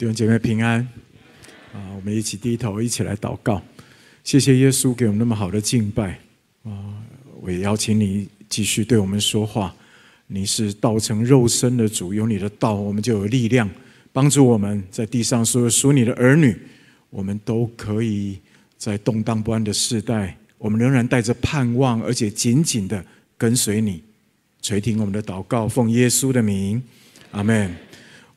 弟兄姐妹平安啊！我们一起低头，一起来祷告。谢谢耶稣给我们那么好的敬拜啊！我也邀请你继续对我们说话。你是道成肉身的主，有你的道，我们就有力量帮助我们在地上所有属你的儿女。我们都可以在动荡不安的世代，我们仍然带着盼望，而且紧紧的跟随你。垂听我们的祷告，奉耶稣的名，阿门。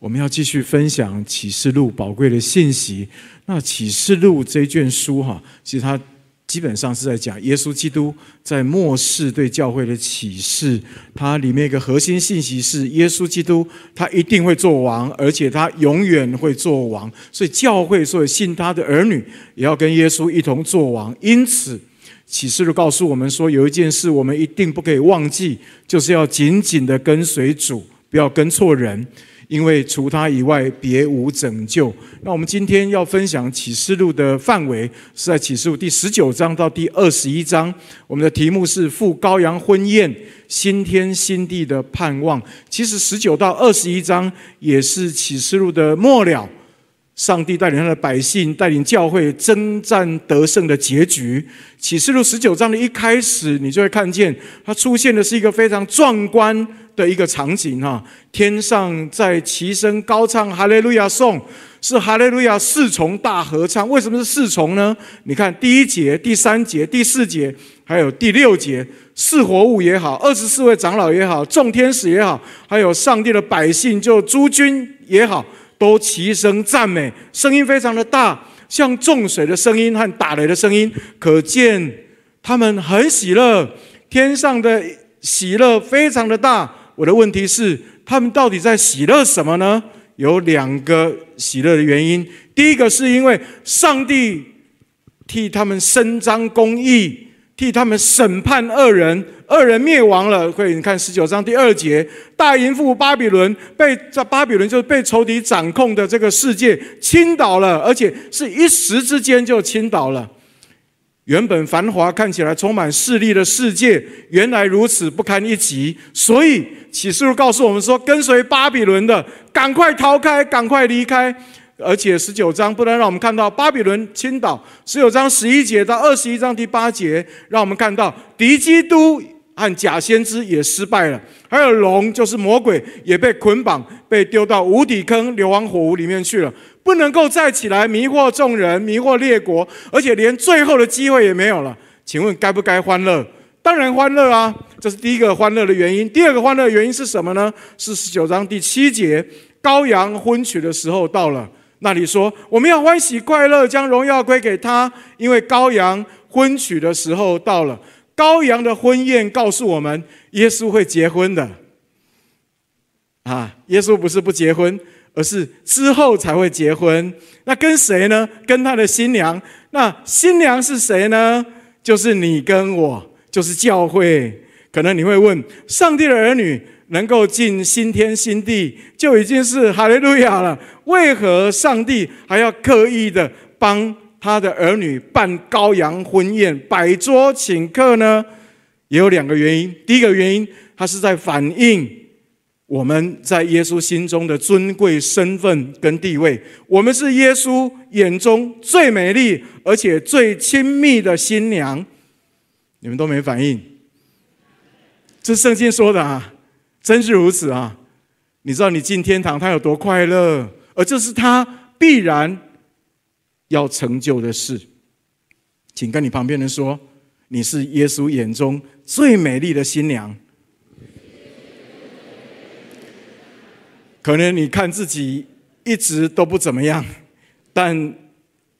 我们要继续分享启示录宝贵的信息。那启示录这卷书哈，其实它基本上是在讲耶稣基督在末世对教会的启示。它里面一个核心信息是耶稣基督他一定会做王，而且他永远会做王。所以教会所有信他的儿女也要跟耶稣一同做王。因此启示录告诉我们说，有一件事我们一定不可以忘记，就是要紧紧的跟随主，不要跟错人。因为除他以外，别无拯救。那我们今天要分享启示录的范围是在启示录第十九章到第二十一章。我们的题目是“赴羔羊婚宴，新天新地的盼望”。其实十九到二十一章也是启示录的末了。上帝带领他的百姓，带领教会征战得胜的结局。启示录十九章的一开始，你就会看见它出现的是一个非常壮观的一个场景哈！天上在齐声高唱哈利路亚颂，是哈利路亚四重大合唱。为什么是四重呢？你看第一节、第三节、第四节，还有第六节，四活物也好，二十四位长老也好，众天使也好，还有上帝的百姓，就诸君也好。都齐声赞美，声音非常的大，像众水的声音和打雷的声音，可见他们很喜乐，天上的喜乐非常的大。我的问题是，他们到底在喜乐什么呢？有两个喜乐的原因，第一个是因为上帝替他们伸张公义。替他们审判恶人，恶人灭亡了。会你看十九章第二节，大淫妇巴比伦被在巴比伦就是被仇敌掌控的这个世界倾倒了，而且是一时之间就倾倒了。原本繁华看起来充满势力的世界，原来如此不堪一击。所以启示录告诉我们说，跟随巴比伦的，赶快逃开，赶快离开。而且十九章不能让我们看到巴比伦倾倒，十九章十一节到二十一章第八节，让我们看到敌基督和假先知也失败了，还有龙就是魔鬼也被捆绑，被丢到无底坑、硫磺火湖里面去了，不能够再起来迷惑众人、迷惑列国，而且连最后的机会也没有了。请问该不该欢乐？当然欢乐啊！这是第一个欢乐的原因。第二个欢乐的原因是什么呢？是十九章第七节，羔羊婚娶的时候到了。那里说，我们要欢喜快乐，将荣耀归给他，因为羔羊婚娶的时候到了。羔羊的婚宴告诉我们，耶稣会结婚的。啊，耶稣不是不结婚，而是之后才会结婚。那跟谁呢？跟他的新娘。那新娘是谁呢？就是你跟我，就是教会。可能你会问，上帝的儿女。能够进新天新地，就已经是哈利路亚了。为何上帝还要刻意的帮他的儿女办羔羊婚宴、摆桌请客呢？也有两个原因。第一个原因，他是在反映我们在耶稣心中的尊贵身份跟地位。我们是耶稣眼中最美丽而且最亲密的新娘。你们都没反应？这是圣经说的啊。真是如此啊！你知道你进天堂他有多快乐，而这是他必然要成就的事。请跟你旁边人说，你是耶稣眼中最美丽的新娘。可能你看自己一直都不怎么样，但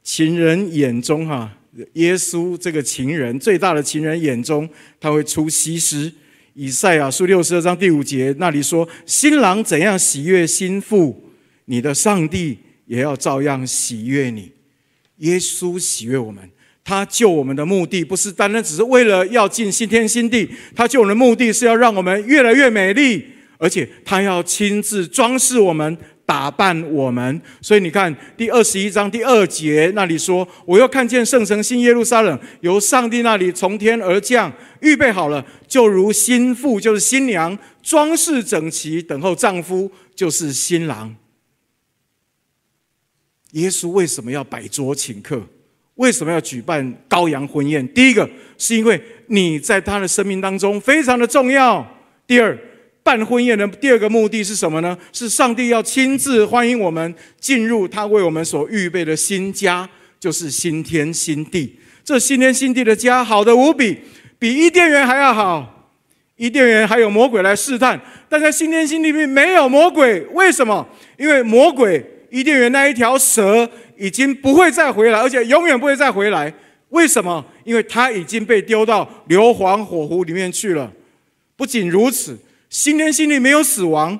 情人眼中哈，耶稣这个情人最大的情人眼中，他会出西施。以赛亚书六十二章第五节那里说：“新郎怎样喜悦心腹，你的上帝也要照样喜悦你。”耶稣喜悦我们，他救我们的目的不是单单只是为了要进新天新地，他救我们的目的是要让我们越来越美丽，而且他要亲自装饰我们。打扮我们，所以你看第二十一章第二节那里说：“我又看见圣城新耶路撒冷由上帝那里从天而降，预备好了，就如新妇，就是新娘，装饰整齐，等候丈夫，就是新郎。”耶稣为什么要摆桌请客？为什么要举办羔羊婚宴？第一个是因为你在他的生命当中非常的重要。第二，办婚宴的第二个目的是什么呢？是上帝要亲自欢迎我们进入他为我们所预备的新家，就是新天新地。这新天新地的家好的无比，比伊甸园还要好。伊甸园还有魔鬼来试探，但在新天新地里面没有魔鬼。为什么？因为魔鬼伊甸园那一条蛇。已经不会再回来，而且永远不会再回来。为什么？因为他已经被丢到硫磺火湖里面去了。不仅如此，新天新地没有死亡，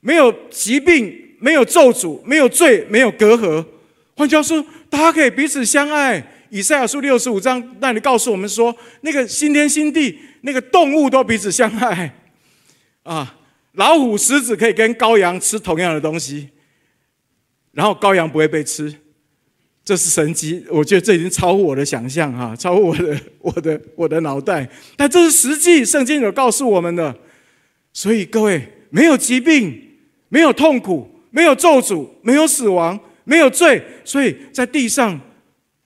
没有疾病，没有咒诅，没有罪，没有隔阂。换句话说，大家可以彼此相爱。以赛亚书六十五章那里告诉我们说，那个新天新地，那个动物都彼此相爱。啊，老虎、狮子可以跟羔羊吃同样的东西。然后羔羊不会被吃，这是神迹。我觉得这已经超乎我的想象哈，超乎我的我的我的脑袋。但这是实际，圣经有告诉我们的。所以各位，没有疾病，没有痛苦，没有咒诅，没有死亡，没有罪。所以在地上，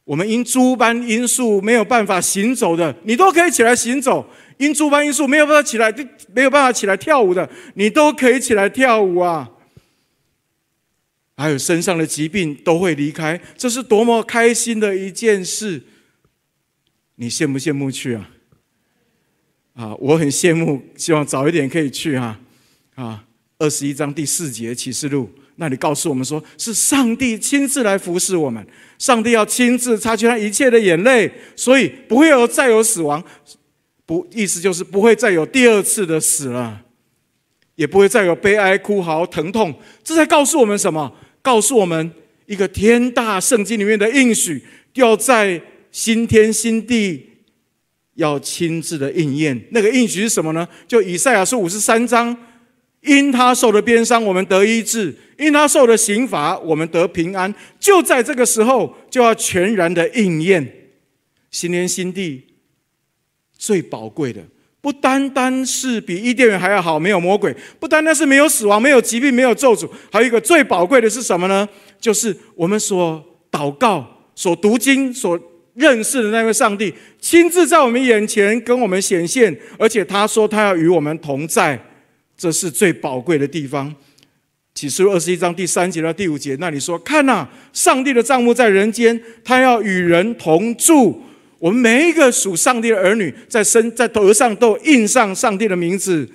我们因诸般因素没有办法行走的，你都可以起来行走；因诸般因素没有办法起来，没有办法起来跳舞的，你都可以起来跳舞啊。还有身上的疾病都会离开，这是多么开心的一件事！你羡不羡慕去啊？啊，我很羡慕，希望早一点可以去啊！啊，二十一章第四节启示录那里告诉我们说，是上帝亲自来服侍我们，上帝要亲自擦去他一切的眼泪，所以不会有再有死亡，不，意思就是不会再有第二次的死了，也不会再有悲哀、哭嚎、疼痛。这在告诉我们什么？告诉我们一个天大圣经里面的应许，要在新天新地要亲自的应验。那个应许是什么呢？就以赛亚书五十三章，因他受的鞭伤，我们得医治；因他受的刑罚，我们得平安。就在这个时候，就要全然的应验。新天新地最宝贵的。不单单是比伊甸园还要好，没有魔鬼；不单单是没有死亡、没有疾病、没有咒诅，还有一个最宝贵的是什么呢？就是我们所祷告、所读经、所认识的那位上帝，亲自在我们眼前跟我们显现，而且他说他要与我们同在，这是最宝贵的地方。启示录二十一章第三节到第五节那里说：“看呐，上帝的帐幕在人间，他要与人同住。”我们每一个属上帝的儿女，在身在头上都印上上帝的名字。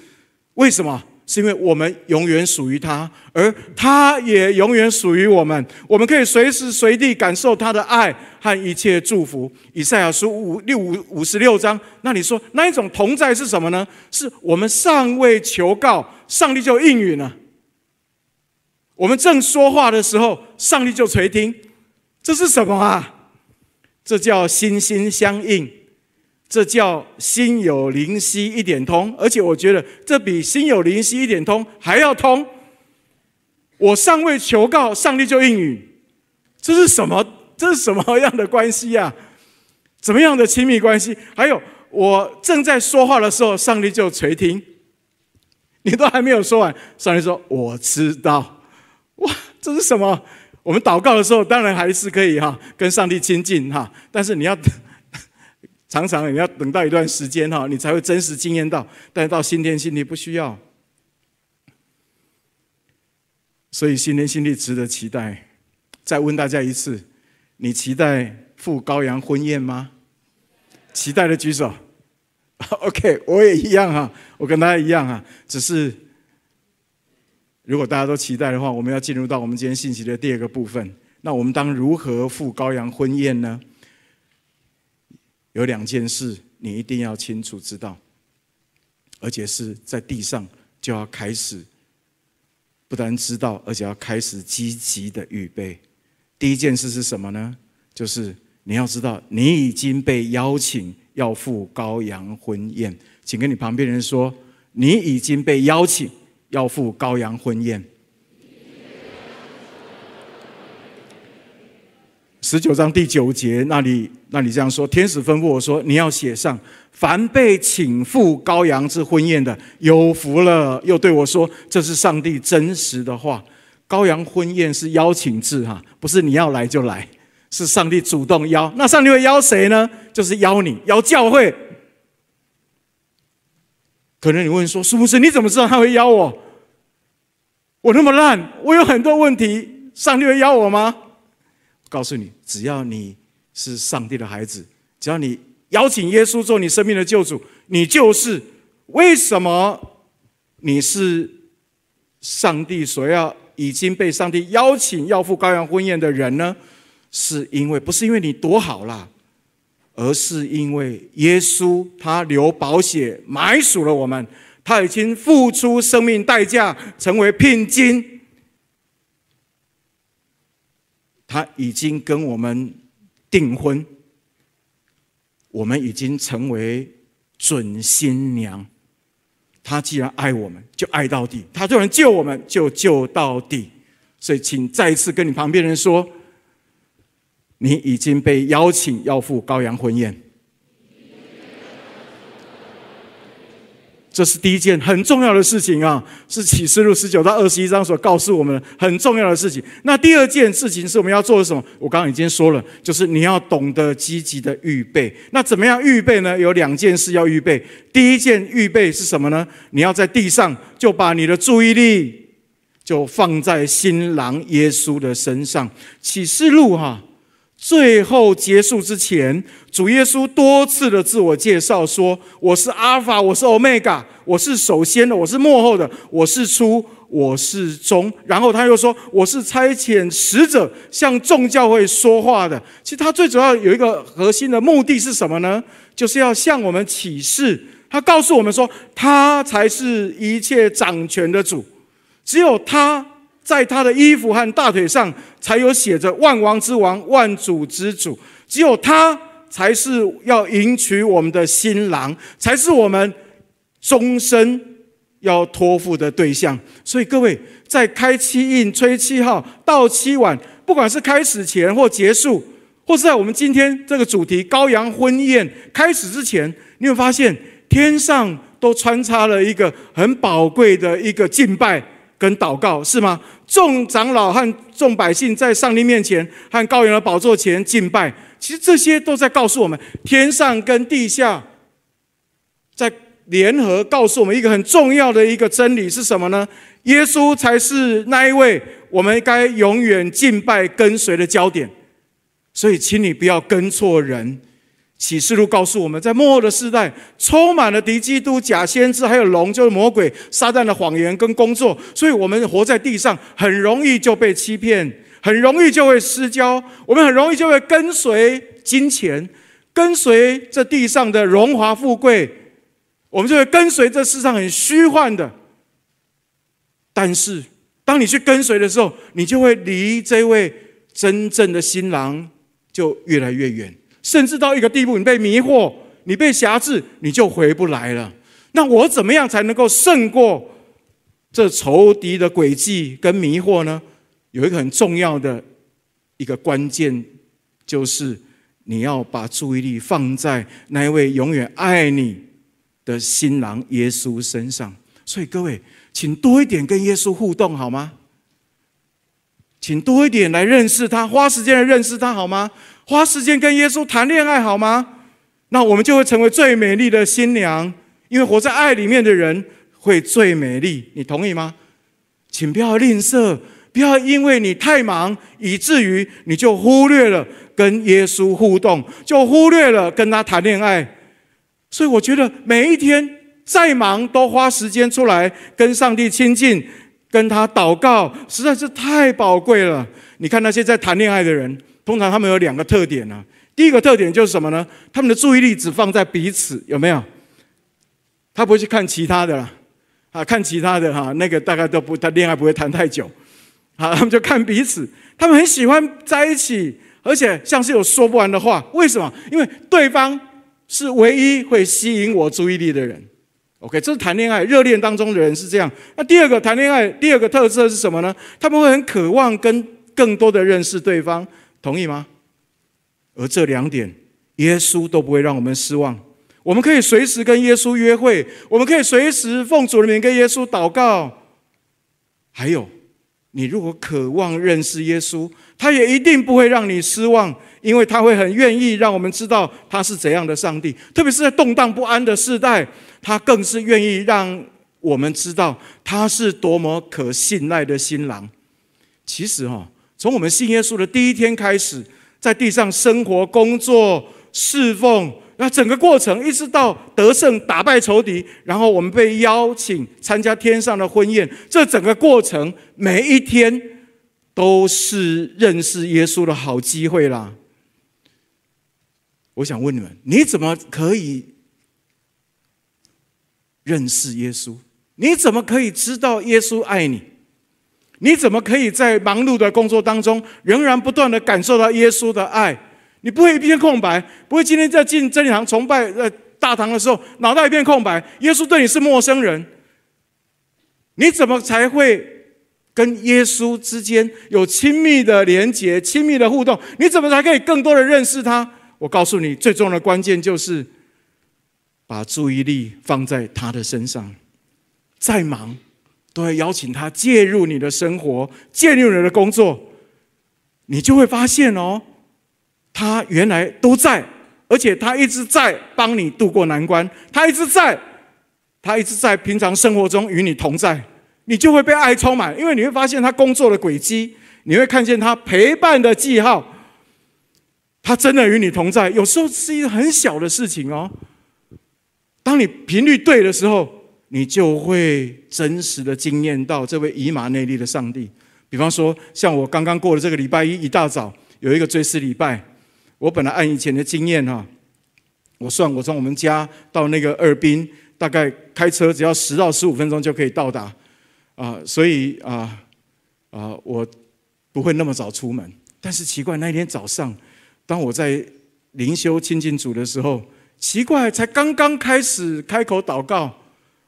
为什么？是因为我们永远属于他，而他也永远属于我们。我们可以随时随地感受他的爱和一切祝福。以赛亚书五六五五十六章，那你说那一种同在是什么呢？是我们尚未求告，上帝就应允了。我们正说话的时候，上帝就垂听。这是什么啊？这叫心心相印，这叫心有灵犀一点通，而且我觉得这比心有灵犀一点通还要通。我尚未求告，上帝就应允，这是什么？这是什么样的关系呀？怎么样的亲密关系？还有，我正在说话的时候，上帝就垂听。你都还没有说完，上帝说：“我知道。”哇，这是什么？我们祷告的时候，当然还是可以哈，跟上帝亲近哈。但是你要常常你要等到一段时间哈，你才会真实经验到。但是到新天新地不需要，所以新天新地值得期待。再问大家一次：你期待赴羔羊婚宴吗？期待的举手。OK，我也一样哈，我跟大家一样哈，只是。如果大家都期待的话，我们要进入到我们今天信息的第二个部分。那我们当如何赴羔羊婚宴呢？有两件事你一定要清楚知道，而且是在地上就要开始，不但知道，而且要开始积极的预备。第一件事是什么呢？就是你要知道，你已经被邀请要赴羔羊婚宴。请跟你旁边人说，你已经被邀请。要赴羔羊婚宴。十九章第九节那里，那里这样说：天使吩咐我说，你要写上，凡被请赴羔羊之婚宴的，有福了。又对我说，这是上帝真实的话。羔羊婚宴是邀请制哈，不是你要来就来，是上帝主动邀。那上帝会邀谁呢？就是邀你，邀教会。可能你问说，是不是？你怎么知道他会邀我？我那么烂，我有很多问题，上帝会邀我吗？告诉你，只要你是上帝的孩子，只要你邀请耶稣做你生命的救主，你就是。为什么你是上帝所要已经被上帝邀请要赴羔羊婚宴的人呢？是因为不是因为你多好啦，而是因为耶稣他流宝血买赎了我们，他已经付出生命代价成为聘金，他已经跟我们订婚，我们已经成为准新娘。他既然爱我们，就爱到底；他就能救我们，就救到底。所以，请再一次跟你旁边人说：你已经被邀请要赴羔羊婚宴。这是第一件很重要的事情啊，是启示录十九到二十一章所告诉我们的很重要的事情。那第二件事情是我们要做的什么？我刚刚已经说了，就是你要懂得积极的预备。那怎么样预备呢？有两件事要预备。第一件预备是什么呢？你要在地上就把你的注意力就放在新郎耶稣的身上。启示录哈。最后结束之前，主耶稣多次的自我介绍说：“我是阿尔法，我是欧米伽，我是首先的，我是末后的，我是初，我是终。”然后他又说：“我是差遣使者向众教会说话的。”其实他最主要有一个核心的目的是什么呢？就是要向我们启示，他告诉我们说，他才是一切掌权的主，只有他。在他的衣服和大腿上，才有写着“万王之王，万主之主”。只有他才是要迎娶我们的新郎，才是我们终身要托付的对象。所以，各位在开七印、吹七号、到七晚，不管是开始前或结束，或是在我们今天这个主题“羔羊婚宴”开始之前，你会发现天上都穿插了一个很宝贵的一个敬拜。跟祷告是吗？众长老和众百姓在上帝面前和羔羊的宝座前敬拜，其实这些都在告诉我们，天上跟地下在联合告诉我们一个很重要的一个真理是什么呢？耶稣才是那一位我们该永远敬拜跟随的焦点，所以请你不要跟错人。启示录告诉我们，在末后的世代，充满了敌基督、假先知，还有龙，就是魔鬼、撒旦的谎言跟工作。所以，我们活在地上，很容易就被欺骗，很容易就会失焦。我们很容易就会跟随金钱，跟随这地上的荣华富贵，我们就会跟随这世上很虚幻的。但是，当你去跟随的时候，你就会离这位真正的新郎就越来越远。甚至到一个地步，你被迷惑，你被挟制，你就回不来了。那我怎么样才能够胜过这仇敌的诡计跟迷惑呢？有一个很重要的一个关键，就是你要把注意力放在那一位永远爱你的新郎耶稣身上。所以各位，请多一点跟耶稣互动好吗？请多一点来认识他，花时间来认识他好吗？花时间跟耶稣谈恋爱好吗？那我们就会成为最美丽的新娘，因为活在爱里面的人会最美丽。你同意吗？请不要吝啬，不要因为你太忙，以至于你就忽略了跟耶稣互动，就忽略了跟他谈恋爱。所以我觉得每一天再忙，都花时间出来跟上帝亲近，跟他祷告，实在是太宝贵了。你看那些在谈恋爱的人。通常他们有两个特点呢、第一个特点就是什么呢？他们的注意力只放在彼此，有没有？他不会去看其他的啦，啊，看其他的哈，那个大概都不，他恋爱不会谈太久，啊，他们就看彼此。他们很喜欢在一起，而且像是有说不完的话。为什么？因为对方是唯一会吸引我注意力的人。OK，这是谈恋爱热恋当中的人是这样。那第二个谈恋爱第二个特色是什么呢？他们会很渴望跟更多的认识对方。同意吗？而这两点，耶稣都不会让我们失望。我们可以随时跟耶稣约会，我们可以随时奉主的名跟耶稣祷告。还有，你如果渴望认识耶稣，他也一定不会让你失望，因为他会很愿意让我们知道他是怎样的上帝。特别是在动荡不安的时代，他更是愿意让我们知道他是多么可信赖的新郎。其实哈，从我们信耶稣的第一天开始，在地上生活、工作、侍奉。那整个过程，一直到得胜打败仇敌，然后我们被邀请参加天上的婚宴，这整个过程每一天都是认识耶稣的好机会啦。我想问你们，你怎么可以认识耶稣？你怎么可以知道耶稣爱你？你怎么可以在忙碌的工作当中，仍然不断的感受到耶稣的爱？你不会一片空白，不会今天在进真理堂崇拜呃大堂的时候，脑袋一片空白。耶稣对你是陌生人，你怎么才会跟耶稣之间有亲密的连结、亲密的互动？你怎么才可以更多的认识他？我告诉你，最重要的关键就是把注意力放在他的身上。再忙，都要邀请他介入你的生活，介入你的工作，你就会发现哦。他原来都在，而且他一直在帮你度过难关。他一直在，他一直在平常生活中与你同在，你就会被爱充满。因为你会发现他工作的轨迹，你会看见他陪伴的记号。他真的与你同在，有时候是一个很小的事情哦。当你频率对的时候，你就会真实的经验到这位以马内利的上帝。比方说，像我刚刚过的这个礼拜一，一大早有一个追思礼拜。我本来按以前的经验哈，我算我从我们家到那个二滨，大概开车只要十到十五分钟就可以到达，啊，所以啊啊，我不会那么早出门。但是奇怪，那一天早上，当我在灵修亲近主的时候，奇怪，才刚刚开始开口祷告，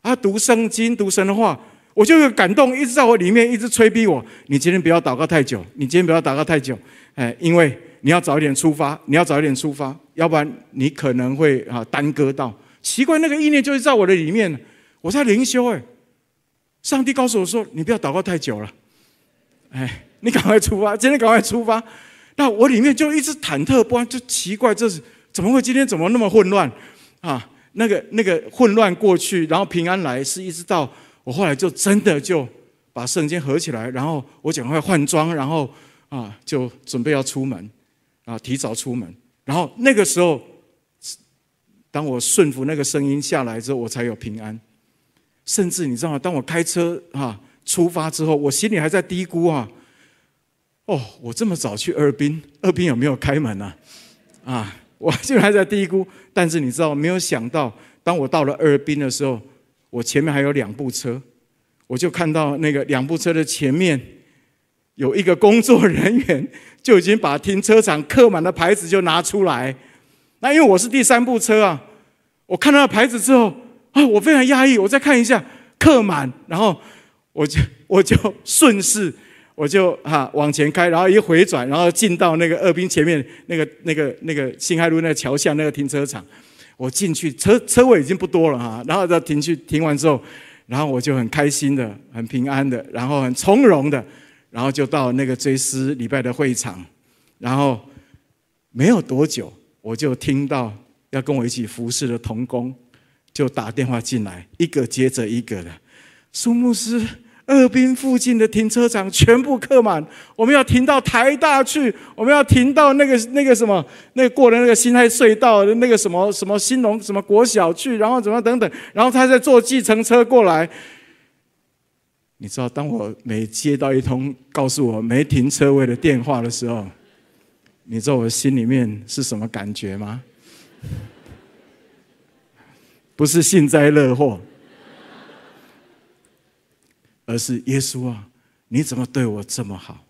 啊，读圣经、读神的话，我就有感动，一直在我里面一直催逼我：你今天不要祷告太久，你今天不要祷告太久，哎，因为。你要早一点出发，你要早一点出发，要不然你可能会啊耽搁到。奇怪，那个意念就是在我的里面，我在灵修哎，上帝告诉我说：“你不要祷告太久了，哎，你赶快出发，今天赶快出发。”那我里面就一直忐忑不安，就奇怪，这是怎么会今天怎么那么混乱啊？那个那个混乱过去，然后平安来，是一直到我后来就真的就把圣经合起来，然后我赶快换装，然后啊就准备要出门。啊，提早出门，然后那个时候，当我顺服那个声音下来之后，我才有平安。甚至你知道吗？当我开车啊出发之后，我心里还在嘀咕啊，哦，我这么早去二滨，二滨有没有开门呢？啊？啊，我心里还在嘀咕。但是你知道，没有想到，当我到了二滨的时候，我前面还有两部车，我就看到那个两部车的前面有一个工作人员。就已经把停车场客满的牌子就拿出来，那因为我是第三部车啊，我看到牌子之后啊，我非常压抑，我再看一下客满，然后我就我就顺势我就哈往前开，然后一回转，然后进到那个二滨前面那个那个那个新开路那个桥下那个停车场，我进去车车位已经不多了哈，然后再停去停完之后，然后我就很开心的、很平安的，然后很从容的。然后就到那个追思礼拜的会场，然后没有多久，我就听到要跟我一起服侍的童工就打电话进来，一个接着一个的。苏牧师，二滨附近的停车场全部客满，我们要停到台大去，我们要停到那个那个什么，那过了那个辛亥隧道的那个什么什么兴隆什么国小去，然后怎么等等，然后他再坐计程车过来。你知道，当我每接到一通告诉我没停车位的电话的时候，你知道我心里面是什么感觉吗？不是幸灾乐祸，而是耶稣啊，你怎么对我这么好？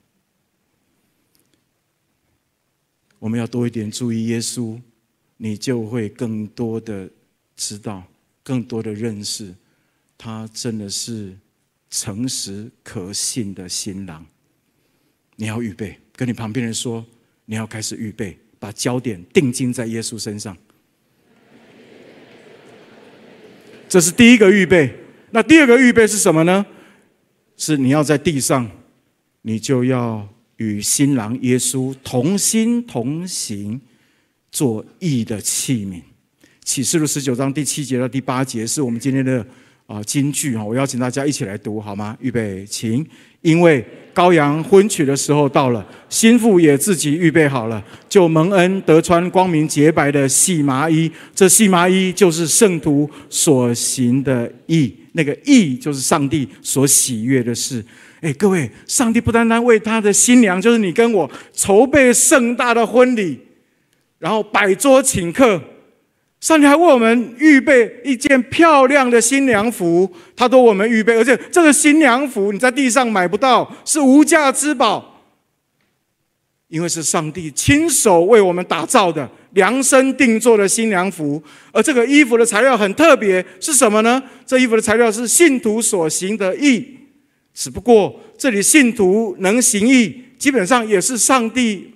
我们要多一点注意耶稣，你就会更多的知道，更多的认识，他真的是。诚实可信的新郎，你要预备，跟你旁边人说，你要开始预备，把焦点定睛在耶稣身上。这是第一个预备。那第二个预备是什么呢？是你要在地上你就要与新郎耶稣同心同行，做义的器皿。启示录十九章第七节到第八节是我们今天的啊金句哈，我邀请大家一起来读好吗？预备，请。因为羔羊婚娶的时候到了，新妇也自己预备好了，就蒙恩得穿光明洁白的细麻衣。这细麻衣就是圣徒所行的义，那个义就是上帝所喜悦的事。哎，各位，上帝不单单为他的新娘，就是你跟我筹备盛大的婚礼，然后摆桌请客。上帝还为我们预备一件漂亮的新娘服，他都为我们预备，而且这个新娘服你在地上买不到，是无价之宝，因为是上帝亲手为我们打造的、量身定做的新娘服。而这个衣服的材料很特别，是什么呢？这衣服的材料是信徒所行的义，只不过这里信徒能行义，基本上也是上帝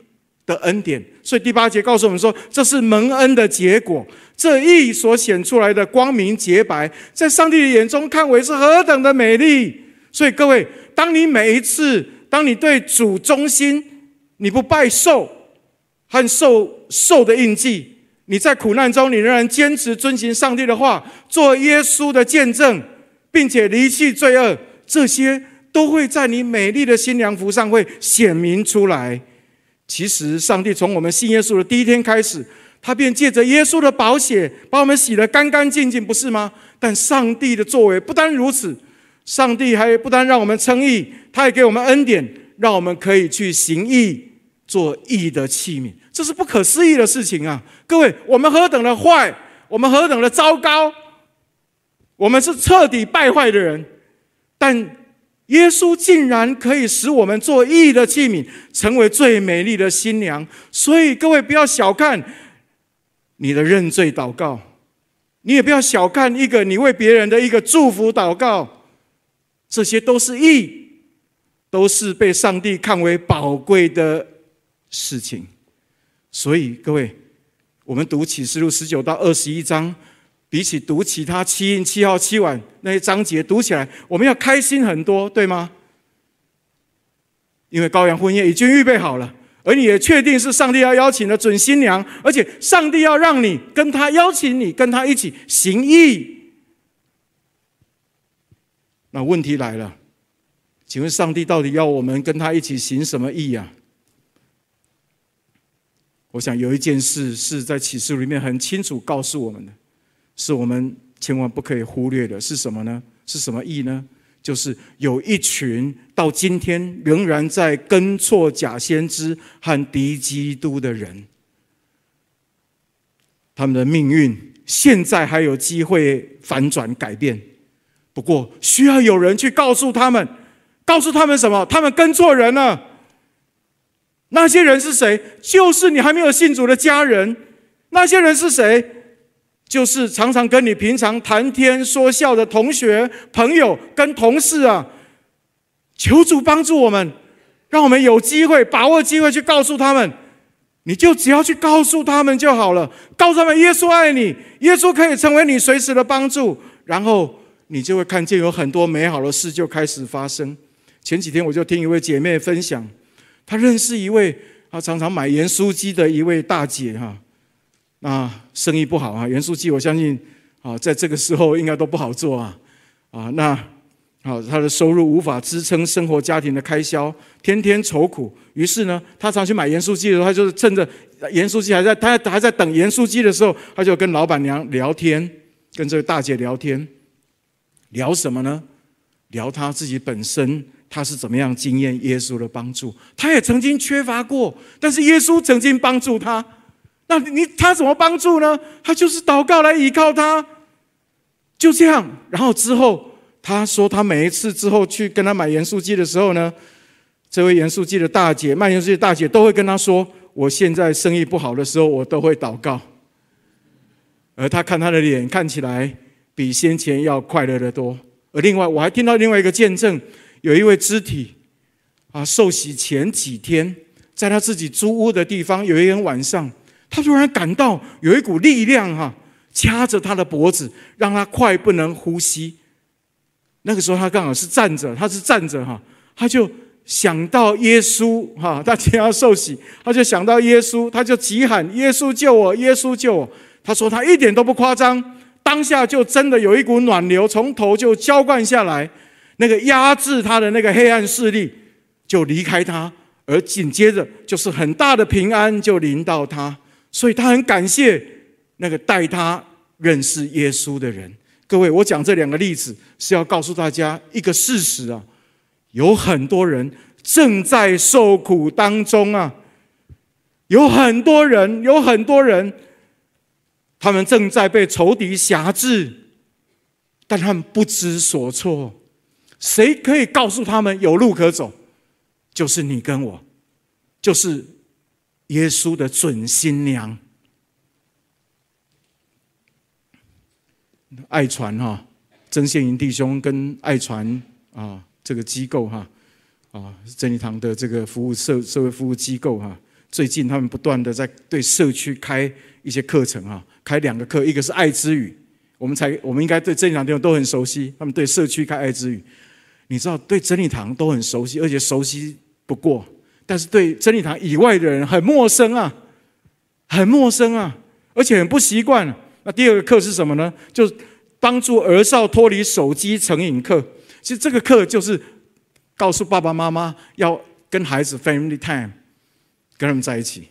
的恩典。所以第八节告诉我们说，这是蒙恩的结果。这义所显出来的光明洁白，在上帝的眼中看为是何等的美丽。所以各位，当你每一次，当你对主忠心，你不拜受和受受的印记，你在苦难中，你仍然坚持遵行上帝的话，做耶稣的见证，并且离弃罪恶，这些都会在你美丽的新娘服上会显明出来。其实，上帝从我们信耶稣的第一天开始。他便借着耶稣的宝血，把我们洗得干干净净，不是吗？但上帝的作为不单如此，上帝还不单让我们称义，他还给我们恩典，让我们可以去行义，做义的器皿。这是不可思议的事情啊！各位，我们何等的坏，我们何等的糟糕，我们是彻底败坏的人，但耶稣竟然可以使我们做义的器皿，成为最美丽的新娘。所以，各位不要小看。你的认罪祷告，你也不要小看一个你为别人的一个祝福祷告，这些都是义，都是被上帝看为宝贵的事情。所以各位，我们读启示录十九到二十一章，比起读其他七印、七号、七碗那些章节，读起来我们要开心很多，对吗？因为羔羊婚宴已经预备好了。而你也确定是上帝要邀请的准新娘，而且上帝要让你跟他邀请你跟他一起行义。那问题来了，请问上帝到底要我们跟他一起行什么义啊？我想有一件事是在启示里面很清楚告诉我们的，是我们千万不可以忽略的，是什么呢？是什么义呢？就是有一群到今天仍然在跟错假先知和敌基督的人，他们的命运现在还有机会反转改变，不过需要有人去告诉他们，告诉他们什么？他们跟错人了。那些人是谁？就是你还没有信主的家人。那些人是谁？就是常常跟你平常谈天说笑的同学、朋友跟同事啊，求主帮助我们，让我们有机会把握机会去告诉他们，你就只要去告诉他们就好了，告诉他们耶稣爱你，耶稣可以成为你随时的帮助，然后你就会看见有很多美好的事就开始发生。前几天我就听一位姐妹分享，他认识一位她常常买盐酥鸡的一位大姐哈。那生意不好啊，盐酥鸡我相信啊，在这个时候应该都不好做啊，啊，那好，他的收入无法支撑生活家庭的开销，天天愁苦。于是呢，他常去买盐酥鸡的时候，他就是趁着盐酥鸡还在，他还在等盐酥鸡的时候，他就跟老板娘聊天，跟这个大姐聊天，聊什么呢？聊他自己本身，他是怎么样经验耶稣的帮助？他也曾经缺乏过，但是耶稣曾经帮助他。那你他怎么帮助呢？他就是祷告来依靠他，就这样。然后之后他说，他每一次之后去跟他买盐酥鸡的时候呢，这位盐酥鸡的大姐卖盐酥鸡的大姐都会跟他说：“我现在生意不好的时候，我都会祷告。”而他看他的脸看起来比先前要快乐得多。而另外我还听到另外一个见证，有一位肢体啊受洗前几天，在他自己租屋的地方，有一天晚上。他突然感到有一股力量哈，掐着他的脖子，让他快不能呼吸。那个时候他刚好是站着，他是站着哈，他就想到耶稣，哈，他将要受洗，他就想到耶稣，他就急喊：“耶稣救我！耶稣救我！”他说他一点都不夸张，当下就真的有一股暖流从头就浇灌下来，那个压制他的那个黑暗势力就离开他，而紧接着就是很大的平安就临到他，所以他很感谢那个带他认识耶稣的人。各位，我讲这两个例子是要告诉大家一个事实啊。有很多人正在受苦当中啊！有很多人，有很多人，他们正在被仇敌辖制，但他们不知所措。谁可以告诉他们有路可走？就是你跟我，就是耶稣的准新娘。爱传哈，曾宪营弟兄跟爱传啊。这个机构哈啊，真理堂的这个服务社社会服务机构哈，最近他们不断的在对社区开一些课程哈，开两个课，一个是爱之语，我们才我们应该对真理堂弟兄都很熟悉，他们对社区开爱之语，你知道对真理堂都很熟悉，而且熟悉不过，但是对真理堂以外的人很陌生啊，很陌生啊，而且很不习惯。那第二个课是什么呢？就帮助儿少脱离手机成瘾课。其实这个课就是告诉爸爸妈妈要跟孩子 family time，跟他们在一起，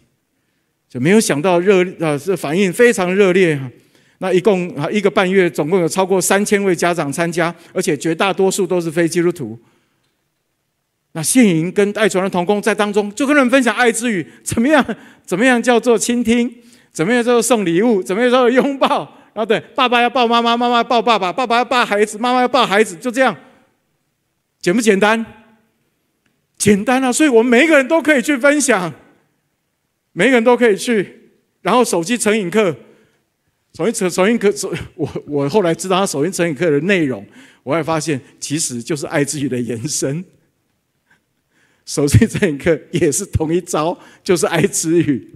就没有想到热啊，这反应非常热烈。那一共啊一个半月，总共有超过三千位家长参加，而且绝大多数都是非基督徒。那信营跟爱传的同工在当中，就跟他们分享爱之语，怎么样？怎么样叫做倾听？怎么样叫做送礼物？怎么样叫做拥抱？然后对，爸爸要抱妈妈，妈妈抱爸爸，爸爸要抱孩子，妈妈要抱孩子，就这样。简不简单？简单啊！所以我们每一个人都可以去分享，每一个人都可以去。然后手机成瘾课，手机成手瘾课，我我后来知道他手机成瘾课的内容，我还发现其实就是爱之语的延伸。手机成瘾课也是同一招，就是爱之语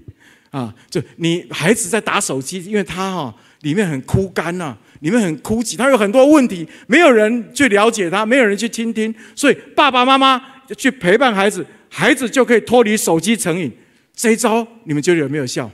啊！就你孩子在打手机，因为他哈里面很枯干呐。里面很枯寂，他有很多问题，没有人去了解他，没有人去倾听，所以爸爸妈妈去陪伴孩子，孩子就可以脱离手机成瘾。这一招你们觉得有没有效？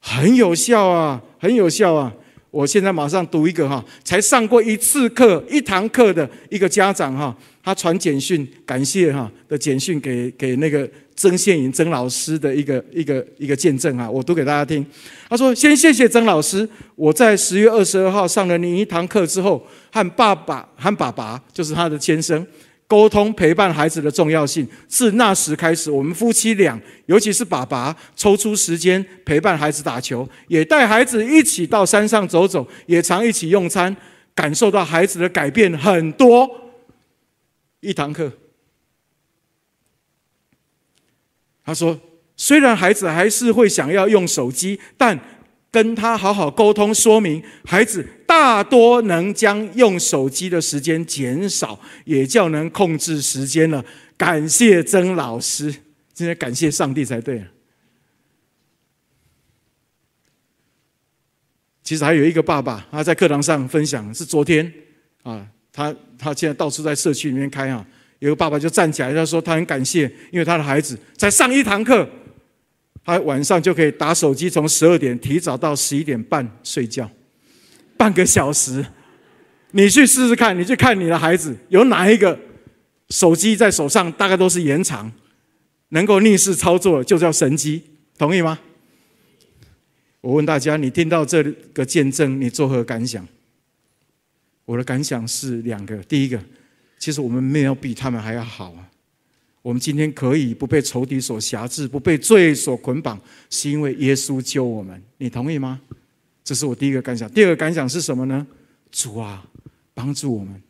很有效啊，很有效啊！我现在马上读一个哈，才上过一次课、一堂课的一个家长哈，他传简讯感谢哈的简讯给给那个。曾宪营曾老师的一个一个一个见证啊，我读给大家听。他说：“先谢谢曾老师，我在十月二十二号上了您一堂课之后，和爸爸和爸爸就是他的先生沟通陪伴孩子的重要性。自那时开始，我们夫妻俩，尤其是爸爸，抽出时间陪伴孩子打球，也带孩子一起到山上走走，也常一起用餐，感受到孩子的改变很多。一堂课。”他说：“虽然孩子还是会想要用手机，但跟他好好沟通说明，孩子大多能将用手机的时间减少，也较能控制时间了。感谢曾老师，今天感谢上帝才对。其实还有一个爸爸，他在课堂上分享，是昨天啊，他他现在到处在社区里面开啊。”有个爸爸就站起来，他说他很感谢，因为他的孩子才上一堂课，他晚上就可以打手机，从十二点提早到十一点半睡觉，半个小时。你去试试看，你去看你的孩子有哪一个手机在手上，大概都是延长，能够逆势操作，就叫神机，同意吗？我问大家，你听到这个见证，你作何感想？我的感想是两个，第一个。其实我们没有比他们还要好啊！我们今天可以不被仇敌所辖制，不被罪所捆绑，是因为耶稣救我们。你同意吗？这是我第一个感想。第二个感想是什么呢？主啊，帮助我们，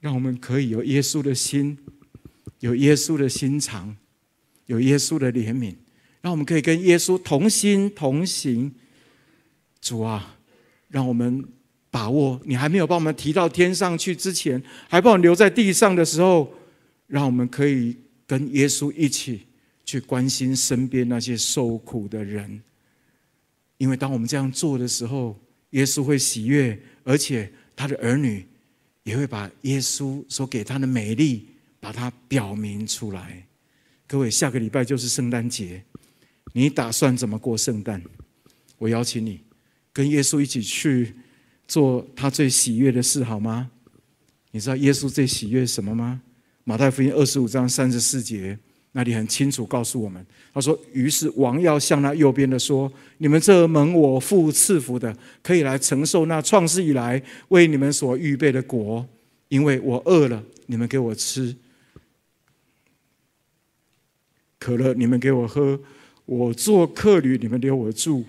让我们可以有耶稣的心，有耶稣的心肠，有耶稣的怜悯，让我们可以跟耶稣同心同行。主啊，让我们。把握你还没有把我们提到天上去之前，还把我们留在地上的时候，让我们可以跟耶稣一起去关心身边那些受苦的人。因为当我们这样做的时候，耶稣会喜悦，而且他的儿女也会把耶稣所给他的美丽，把它表明出来。各位，下个礼拜就是圣诞节，你打算怎么过圣诞？我邀请你跟耶稣一起去做他最喜悦的事，好吗？你知道耶稣最喜悦什么吗？马太福音二十五章三十四节。那里很清楚告诉我们，他说：“于是王要向那右边的说：你们这蒙我父赐福的，可以来承受那创世以来为你们所预备的国。因为我饿了，你们给我吃；渴了，你们给我喝；我做客旅，你们留我住；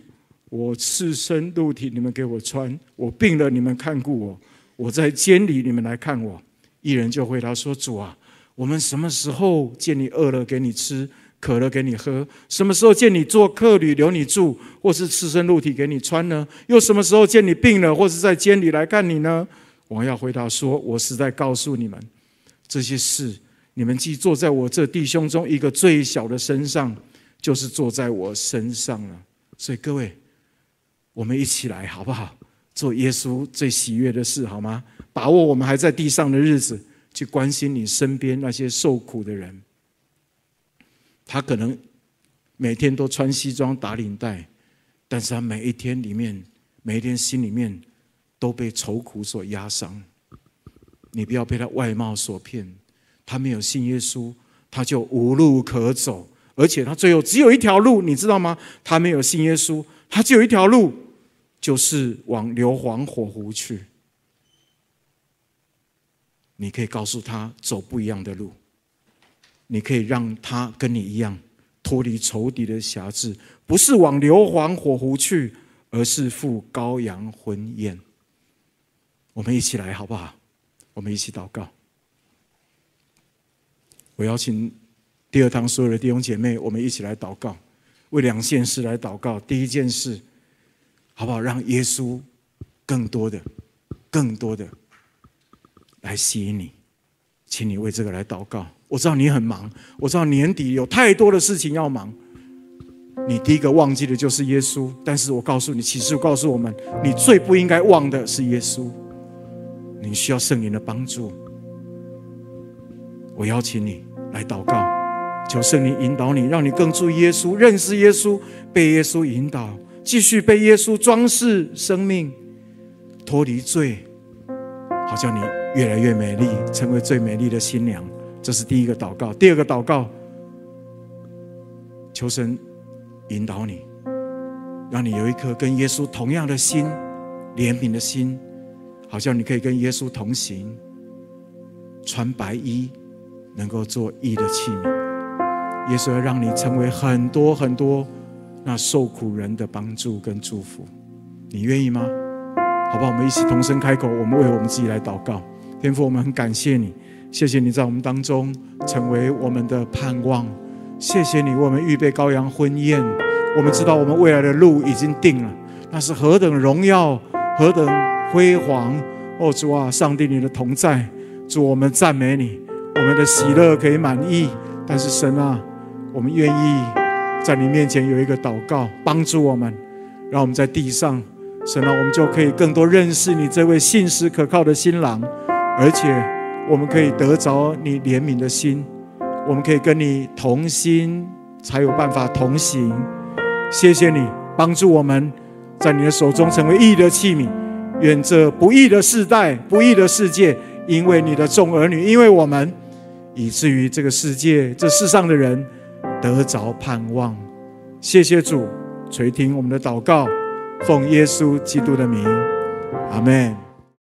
我赤身露体，你们给我穿；我病了，你们看顾我；我在监里，你们来看我。”一人就回答说：“主啊。”我们什么时候见你饿了给你吃，渴了给你喝？什么时候见你做客旅留你住，或是赤身露体给你穿呢？又什么时候见你病了，或是在监里来看你呢？王要回答说：“我实在告诉你们，这些事你们既做在我这弟兄中一个最小的身上，就是做在我身上了。”所以各位，我们一起来好不好？做耶稣最喜悦的事好吗？把握我们还在地上的日子。去关心你身边那些受苦的人，他可能每天都穿西装打领带，但是他每一天里面，每一天心里面都被愁苦所压伤。你不要被他外貌所骗，他没有信耶稣，他就无路可走，而且他最后只有一条路，你知道吗？他没有信耶稣，他只有一条路，就是往硫磺火湖去。你可以告诉他走不一样的路，你可以让他跟你一样脱离仇敌的辖制，不是往硫磺火湖去，而是赴羔羊婚宴。我们一起来好不好？我们一起祷告。我邀请第二堂所有的弟兄姐妹，我们一起来祷告，为两件事来祷告。第一件事，好不好？让耶稣更多的、更多的。来吸引你，请你为这个来祷告。我知道你很忙，我知道年底有太多的事情要忙。你第一个忘记的就是耶稣，但是我告诉你，启示告诉我们，你最不应该忘的是耶稣。你需要圣灵的帮助。我邀请你来祷告，求圣灵引导你，让你更注意耶稣，认识耶稣，被耶稣引导，继续被耶稣装饰生命，脱离罪，好叫你。越来越美丽，成为最美丽的新娘。这是第一个祷告。第二个祷告，求神引导你，让你有一颗跟耶稣同样的心，怜悯的心，好像你可以跟耶稣同行，穿白衣，能够做义的器皿。耶稣要让你成为很多很多那受苦人的帮助跟祝福。你愿意吗？好吧，我们一起同声开口，我们为我们自己来祷告。天父，我们很感谢你，谢谢你在我们当中成为我们的盼望，谢谢你为我们预备羔羊婚宴。我们知道我们未来的路已经定了，那是何等荣耀，何等辉煌！哦，主啊，上帝你的同在，主我们赞美你，我们的喜乐可以满意。但是神啊，我们愿意在你面前有一个祷告，帮助我们，让我们在地上，神啊，我们就可以更多认识你这位信实可靠的新郎。而且，我们可以得着你怜悯的心，我们可以跟你同心，才有办法同行。谢谢你帮助我们，在你的手中成为义的器皿。愿这不义的世代、不义的世界，因为你的众儿女，因为我们，以至于这个世界、这世上的人得着盼望。谢谢主垂听我们的祷告，奉耶稣基督的名，阿门。